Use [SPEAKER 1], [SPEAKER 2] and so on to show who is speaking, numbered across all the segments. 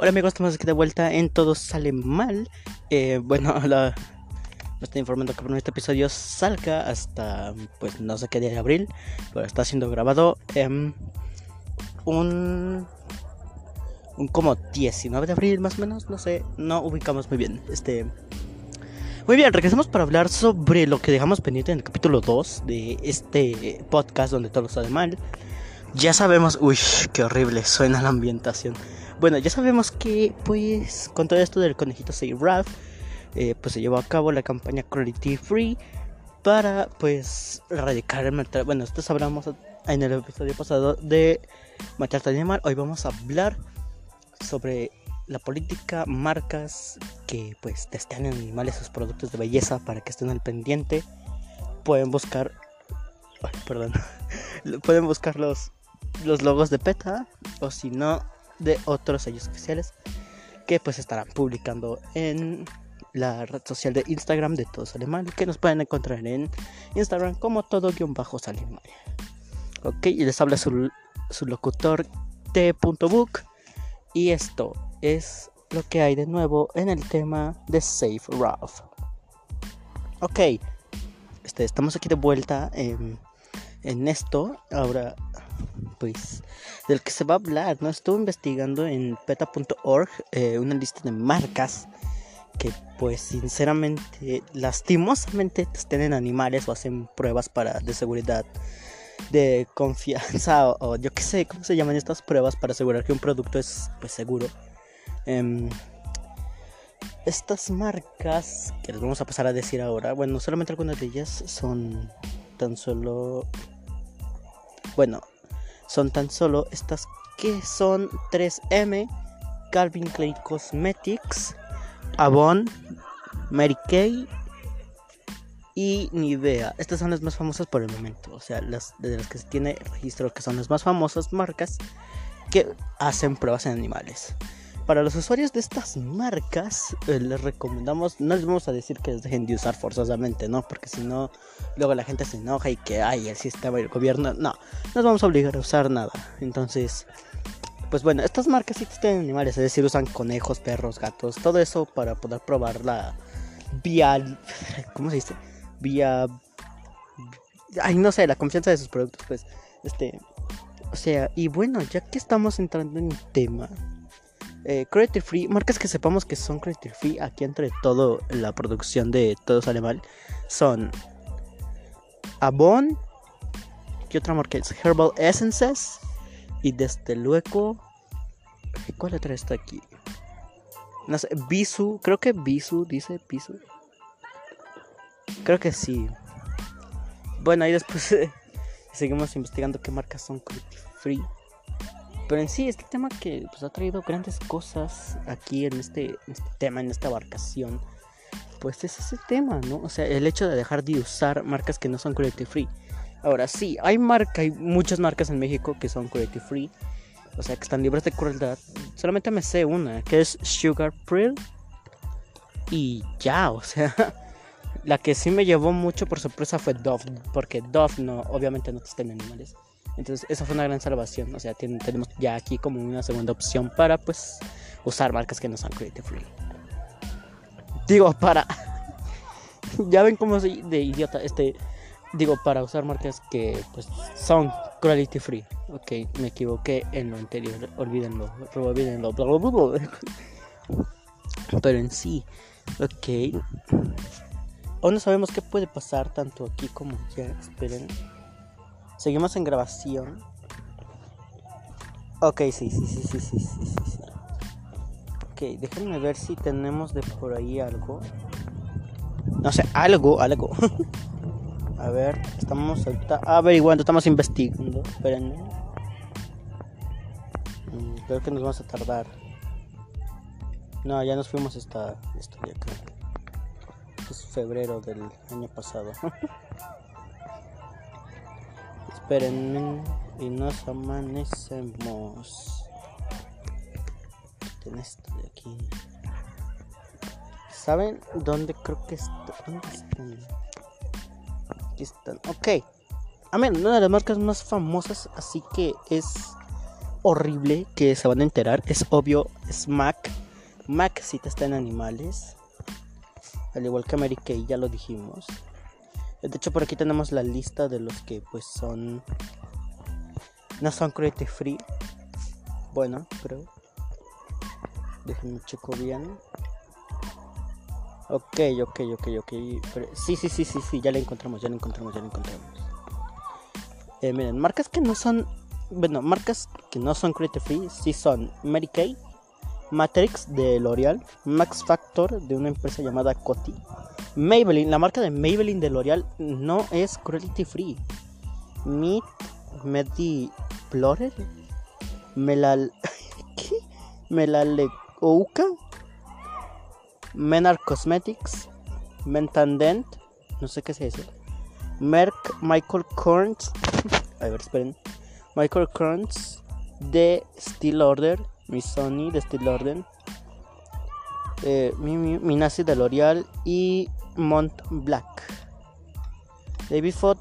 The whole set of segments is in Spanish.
[SPEAKER 1] Hola amigos, estamos aquí de vuelta en Todo Sale Mal. Eh, bueno, la, me estoy informando que este episodio salga hasta, pues no sé qué día de abril, pero está siendo grabado en un, un como 19 de abril más o menos, no sé, no ubicamos muy bien. Este, muy bien, regresamos para hablar sobre lo que dejamos pendiente en el capítulo 2 de este podcast donde todo sale mal. Ya sabemos, uy, qué horrible suena la ambientación. Bueno, ya sabemos que pues con todo esto del conejito Say Ralph, eh, pues se llevó a cabo la campaña Cruelty Free para pues erradicar el maltrato. Bueno, esto hablamos en el episodio pasado de maltrato animal. Hoy vamos a hablar sobre la política, marcas que pues testean animales sus productos de belleza para que estén al pendiente. Pueden buscar, perdón, pueden buscar los, los logos de PETA o si no de otros sellos oficiales que pues estarán publicando en la red social de Instagram de Todos Alemán que nos pueden encontrar en Instagram como todo guion bajo. Ok, y les habla su, su locutor T.book y esto es lo que hay de nuevo en el tema de Safe Ralph. Ok, este, estamos aquí de vuelta en, en esto. Ahora pues del que se va a hablar, ¿no? Estuve investigando en peta.org eh, una lista de marcas que pues sinceramente lastimosamente tienen animales o hacen pruebas para de seguridad de confianza o, yo qué sé cómo se llaman estas pruebas para asegurar que un producto es pues seguro em, estas marcas que les vamos a pasar a decir ahora bueno solamente algunas de ellas son tan solo bueno son tan solo estas que son 3M, Calvin Klein Cosmetics, Avon, Mary Kay y Nivea. Estas son las más famosas por el momento, o sea, las de las que se tiene registro que son las más famosas marcas que hacen pruebas en animales. Para los usuarios de estas marcas, eh, les recomendamos, no les vamos a decir que les dejen de usar forzosamente, ¿no? Porque si no, luego la gente se enoja y que, hay el sistema y el gobierno, no, no nos vamos a obligar a usar nada. Entonces, pues bueno, estas marcas sí tienen animales, es decir, usan conejos, perros, gatos, todo eso para poder probar la vía, ¿cómo se dice? Vía, ay, no sé, la confianza de sus productos, pues, este, o sea, y bueno, ya que estamos entrando en tema, eh, free, marcas que sepamos que son cruelty free aquí entre todo la producción de todo sale son Avon, ¿qué otra marca es? Herbal Essences y desde luego ¿cuál otra está aquí? No sé, Bisu, creo que Bisu dice Bisu. Creo que sí. Bueno, ahí después seguimos investigando qué marcas son cruelty free. Pero en sí, este tema que pues, ha traído grandes cosas aquí en este, en este tema, en esta abarcación, pues es ese tema, ¿no? O sea, el hecho de dejar de usar marcas que no son cruelty free. Ahora sí, hay marca, hay muchas marcas en México que son cruelty free, o sea, que están libres de crueldad. Solamente me sé una, que es Sugar Prill. Y ya, o sea, la que sí me llevó mucho por sorpresa fue Dove, porque Dove no, obviamente no está en animales. Entonces, esa fue una gran salvación. O sea, tenemos ya aquí como una segunda opción para, pues, usar marcas que no son cruelty free. Digo, para. ya ven cómo soy de idiota. Este. Digo, para usar marcas que, pues, son cruelty free. Ok, me equivoqué en lo anterior. Olvídenlo. Olvídenlo. Pero en sí, ok. Aún no sabemos qué puede pasar tanto aquí como ya. Esperen. Seguimos en grabación. Ok, sí, sí, sí, sí, sí, sí, sí. Ok, déjenme ver si tenemos de por ahí algo. No sé, algo, algo. A ver, estamos ahorita averiguando, estamos investigando. Espérenme. Mm, creo que nos vamos a tardar. No, ya nos fuimos hasta esto de acá. Es febrero del año pasado. Y nos amanecemos. En esto de aquí. ¿Saben dónde creo que está? ¿Dónde están? Aquí están. Ok. A ver, una de las marcas más famosas, así que es horrible que se van a enterar es obvio, es Mac. Mac si te está en animales. Al igual que Mary Kay, ya lo dijimos. De hecho, por aquí tenemos la lista de los que pues son... No son cruelty free. Bueno, creo. Déjenme checo bien. Ok, ok, ok, ok. sí, sí, sí, sí, sí, ya la encontramos, ya la encontramos, ya la encontramos. Eh, miren, marcas que no son. Bueno, marcas que no son cruelty free, sí son Mary Kay, Matrix de L'Oreal, Max Factor de una empresa llamada Coty, Maybelline, la marca de Maybelline de L'Oreal no es cruelty free. Meet Medi Plorer, Melal. ¿Qué? Melaleuca, Menar Cosmetics, Mentandent, no sé qué es eso. Merck Michael Korns, a ver, esperen. Michael Korns de Steel Order, mi Sony de Steel Order, eh, mi, mi, de L'Oreal y Mont Black. David Ford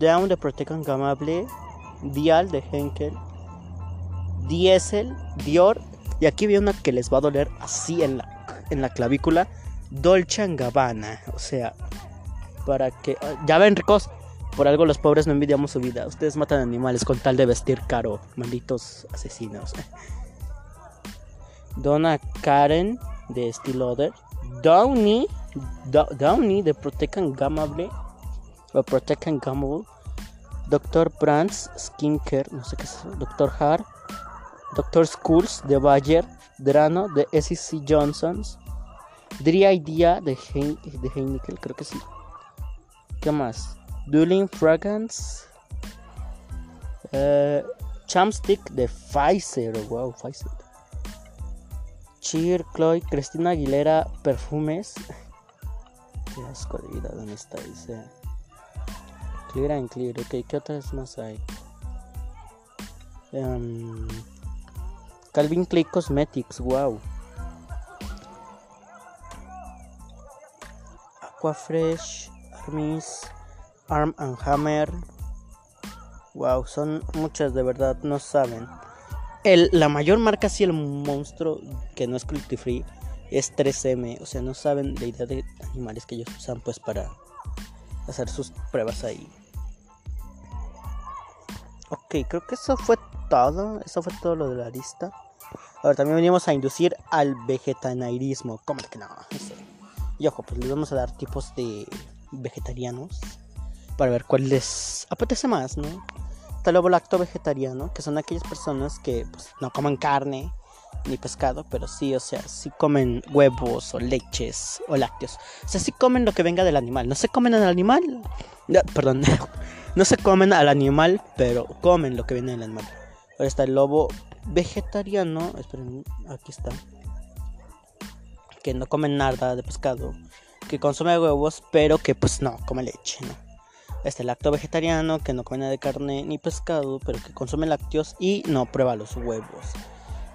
[SPEAKER 1] Down de Protecon Gamable, Dial de Henkel, Diesel, Dior. Y aquí viene una que les va a doler así en la, en la clavícula. Dolce Gabbana. O sea, para que. Ya ven, ricos. Por algo los pobres no envidiamos su vida. Ustedes matan animales con tal de vestir caro. Malditos asesinos. Donna Karen de Steel Order. Downey. Downey de Protecan Gamable. O Protecan Gamable. Dr. Brands Skincare. No sé qué es. Dr. Hart. Dr. Schools de Bayer. Drano de SEC Johnsons. Dry Idea de, de Heineken. Creo que sí. ¿Qué más? Dueling Fragrance. Uh, Chamstick de Pfizer. Wow, Pfizer. Cheer, Chloe, Cristina Aguilera, Perfumes. Qué asco de vida, ¿dónde está? Dice. Clear and Clear, ok, ¿qué otras más hay? Um, Calvin Clay Cosmetics, wow. Aquafresh, Armis, Arm and Hammer. Wow, son muchas de verdad, no saben. El, la mayor marca, sí, el monstruo que no es cruelty free, es 3M. O sea, no saben la idea de animales que ellos usan pues para hacer sus pruebas ahí. Ok, creo que eso fue todo. Eso fue todo lo de la lista. Ahora también venimos a inducir al vegetarianismo. ¿Cómo que no? Y ojo, pues les vamos a dar tipos de vegetarianos para ver cuál les apetece más, ¿no? Está el lacto vegetariano, que son aquellas personas que pues, no comen carne ni pescado, pero sí, o sea, sí comen huevos o leches o lácteos. O sea, sí comen lo que venga del animal. No se comen al animal, perdón, no se comen al animal, pero comen lo que viene del animal. Está el lobo vegetariano, esperen, aquí está, que no come nada de pescado, que consume huevos, pero que pues no come leche, ¿no? Este lacto vegetariano que no come nada de carne ni pescado, pero que consume lácteos y no prueba los huevos.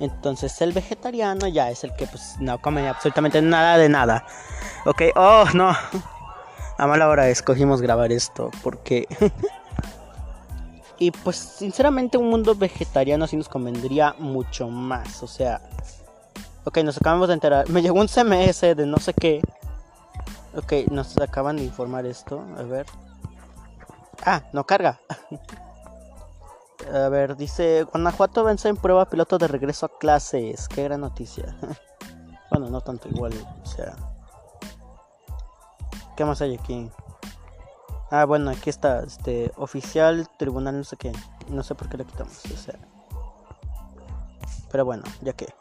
[SPEAKER 1] Entonces el vegetariano ya es el que pues no come absolutamente nada de nada. Ok, oh no. A mala hora escogimos grabar esto porque... y pues sinceramente un mundo vegetariano sí nos convendría mucho más. O sea... Ok, nos acabamos de enterar. Me llegó un CMS de no sé qué. Ok, nos acaban de informar esto. A ver. Ah, no carga. A ver, dice Guanajuato vence en prueba piloto de regreso a clases. Qué gran noticia. bueno, no tanto igual, o sea. ¿Qué más hay aquí? Ah, bueno, aquí está, este, oficial, tribunal, no sé qué. No sé por qué lo quitamos, o sea. Pero bueno, ya que.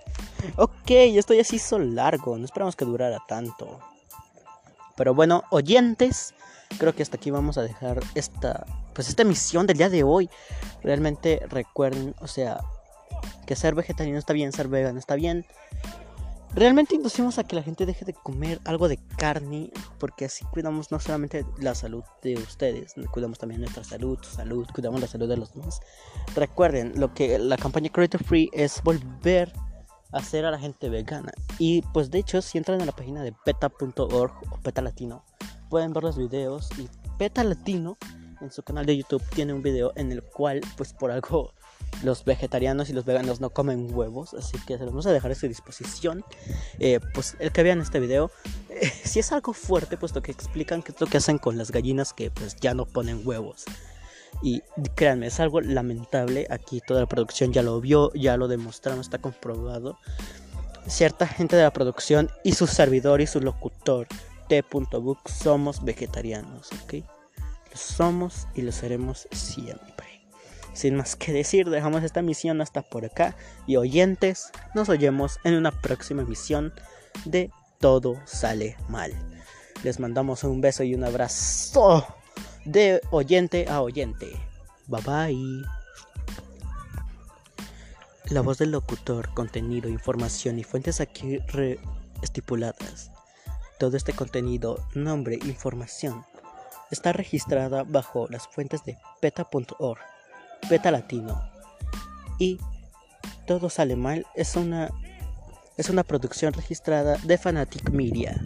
[SPEAKER 1] ok, esto ya se hizo largo, no esperamos que durara tanto. Pero bueno, oyentes, creo que hasta aquí vamos a dejar esta pues esta emisión del día de hoy. Realmente recuerden, o sea, que ser vegetariano está bien, ser vegano está bien. Realmente inducimos a que la gente deje de comer algo de carne, porque así cuidamos no solamente la salud de ustedes, cuidamos también nuestra salud, su salud, cuidamos la salud de los demás. Recuerden, lo que la campaña Creator Free es volver a hacer a la gente vegana. Y pues de hecho, si entran a la página de peta.org o peta latino, pueden ver los videos y peta latino en su canal de YouTube tiene un video en el cual pues por algo los vegetarianos y los veganos no comen huevos, así que se los vamos a dejar a su disposición. Eh, pues el que vean este video, eh, si es algo fuerte, puesto que explican qué es lo que hacen con las gallinas que pues ya no ponen huevos. Y créanme, es algo lamentable. Aquí toda la producción ya lo vio, ya lo demostraron, está comprobado. Cierta gente de la producción y su servidor y su locutor, T.book, somos vegetarianos, ¿ok? Lo somos y lo seremos siempre. Sin más que decir, dejamos esta misión hasta por acá. Y oyentes, nos oyemos en una próxima misión de Todo sale mal. Les mandamos un beso y un abrazo de oyente a oyente. Bye bye. La voz del locutor, contenido, información y fuentes aquí estipuladas. Todo este contenido, nombre, información, está registrada bajo las fuentes de peta.org Beta Latino. Y Todo sale mal es una es una producción registrada de Fanatic Media.